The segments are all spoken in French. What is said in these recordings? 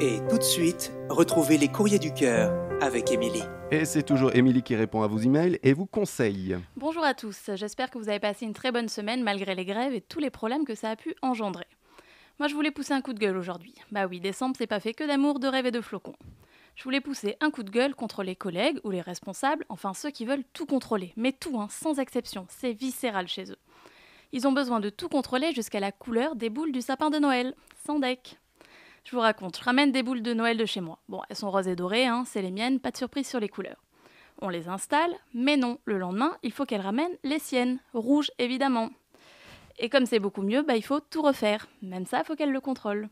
Et tout de suite, retrouvez les courriers du cœur avec Émilie. Et c'est toujours Émilie qui répond à vos emails et vous conseille. Bonjour à tous, j'espère que vous avez passé une très bonne semaine malgré les grèves et tous les problèmes que ça a pu engendrer. Moi je voulais pousser un coup de gueule aujourd'hui. Bah oui, décembre c'est pas fait que d'amour, de rêve et de flocons. Je voulais pousser un coup de gueule contre les collègues ou les responsables, enfin ceux qui veulent tout contrôler, mais tout, hein, sans exception, c'est viscéral chez eux. Ils ont besoin de tout contrôler jusqu'à la couleur des boules du sapin de Noël, sans deck. Je vous raconte, je ramène des boules de Noël de chez moi. Bon, elles sont roses et dorées, hein, c'est les miennes, pas de surprise sur les couleurs. On les installe, mais non, le lendemain, il faut qu'elles ramènent les siennes, rouges évidemment. Et comme c'est beaucoup mieux, bah, il faut tout refaire. Même ça, il faut qu'elle le contrôle.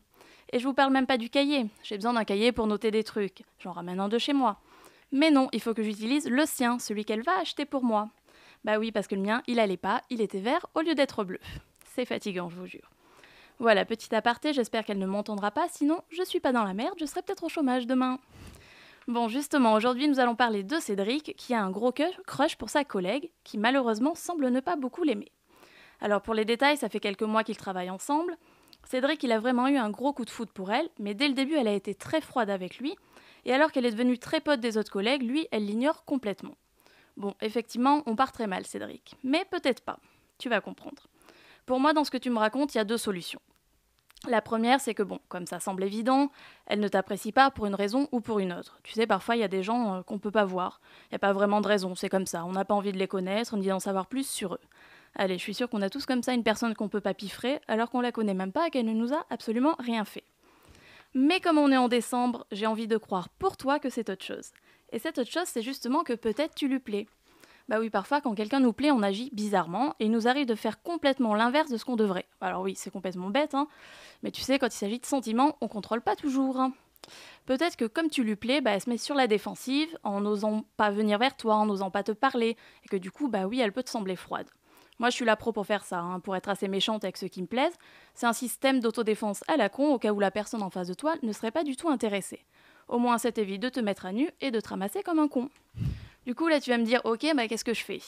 Et je vous parle même pas du cahier. J'ai besoin d'un cahier pour noter des trucs. J'en ramène un de chez moi. Mais non, il faut que j'utilise le sien, celui qu'elle va acheter pour moi. Bah oui, parce que le mien, il allait pas, il était vert au lieu d'être bleu. C'est fatigant, je vous jure. Voilà, petit aparté, j'espère qu'elle ne m'entendra pas, sinon je suis pas dans la merde, je serai peut-être au chômage demain. Bon, justement, aujourd'hui nous allons parler de Cédric, qui a un gros crush pour sa collègue, qui malheureusement semble ne pas beaucoup l'aimer. Alors pour les détails, ça fait quelques mois qu'ils travaillent ensemble. Cédric, il a vraiment eu un gros coup de foot pour elle, mais dès le début, elle a été très froide avec lui, et alors qu'elle est devenue très pote des autres collègues, lui, elle l'ignore complètement. Bon, effectivement, on part très mal, Cédric, mais peut-être pas. Tu vas comprendre. Pour moi, dans ce que tu me racontes, il y a deux solutions. La première, c'est que bon, comme ça semble évident, elle ne t'apprécie pas pour une raison ou pour une autre. Tu sais, parfois il y a des gens euh, qu'on peut pas voir. Il n'y a pas vraiment de raison, c'est comme ça. On n'a pas envie de les connaître ni d'en savoir plus sur eux. Allez, je suis sûre qu'on a tous comme ça une personne qu'on peut pas piffrer alors qu'on la connaît même pas et qu'elle ne nous a absolument rien fait. Mais comme on est en décembre, j'ai envie de croire pour toi que c'est autre chose. Et cette autre chose, c'est justement que peut-être tu lui plais. Bah oui, parfois, quand quelqu'un nous plaît, on agit bizarrement et il nous arrive de faire complètement l'inverse de ce qu'on devrait. Alors oui, c'est complètement bête, hein, mais tu sais, quand il s'agit de sentiments, on contrôle pas toujours. Hein. Peut-être que comme tu lui plais, bah, elle se met sur la défensive en n'osant pas venir vers toi, en n'osant pas te parler, et que du coup, bah oui, elle peut te sembler froide. Moi, je suis là pro pour faire ça, hein, pour être assez méchante avec ceux qui me plaisent. C'est un système d'autodéfense à la con au cas où la personne en face de toi ne serait pas du tout intéressée. Au moins, ça t'évite de te mettre à nu et de te ramasser comme un con. Du coup, là, tu vas me dire, ok, bah, qu'est-ce que je fais?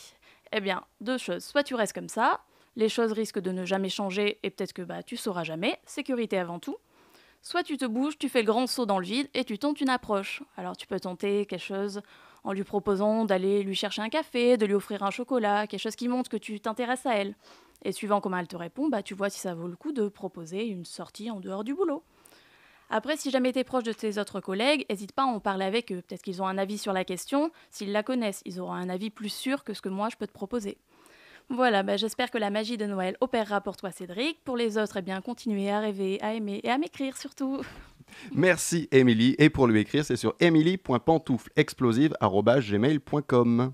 Eh bien, deux choses. Soit tu restes comme ça, les choses risquent de ne jamais changer et peut-être que bah, tu sauras jamais, sécurité avant tout. Soit tu te bouges, tu fais le grand saut dans le vide et tu tentes une approche. Alors tu peux tenter quelque chose en lui proposant d'aller lui chercher un café, de lui offrir un chocolat, quelque chose qui montre que tu t'intéresses à elle. Et suivant comment elle te répond, bah, tu vois si ça vaut le coup de proposer une sortie en dehors du boulot. Après, si jamais tu es proche de tes autres collègues, n'hésite pas à en parler avec eux. Peut-être qu'ils ont un avis sur la question. S'ils la connaissent, ils auront un avis plus sûr que ce que moi je peux te proposer. Voilà, bah, j'espère que la magie de Noël opérera pour toi, Cédric. Pour les autres, eh bien, continuez à rêver, à aimer et à m'écrire surtout. Merci, Émilie. Et pour lui écrire, c'est sur emily.pantouflexplosive.gmail.com.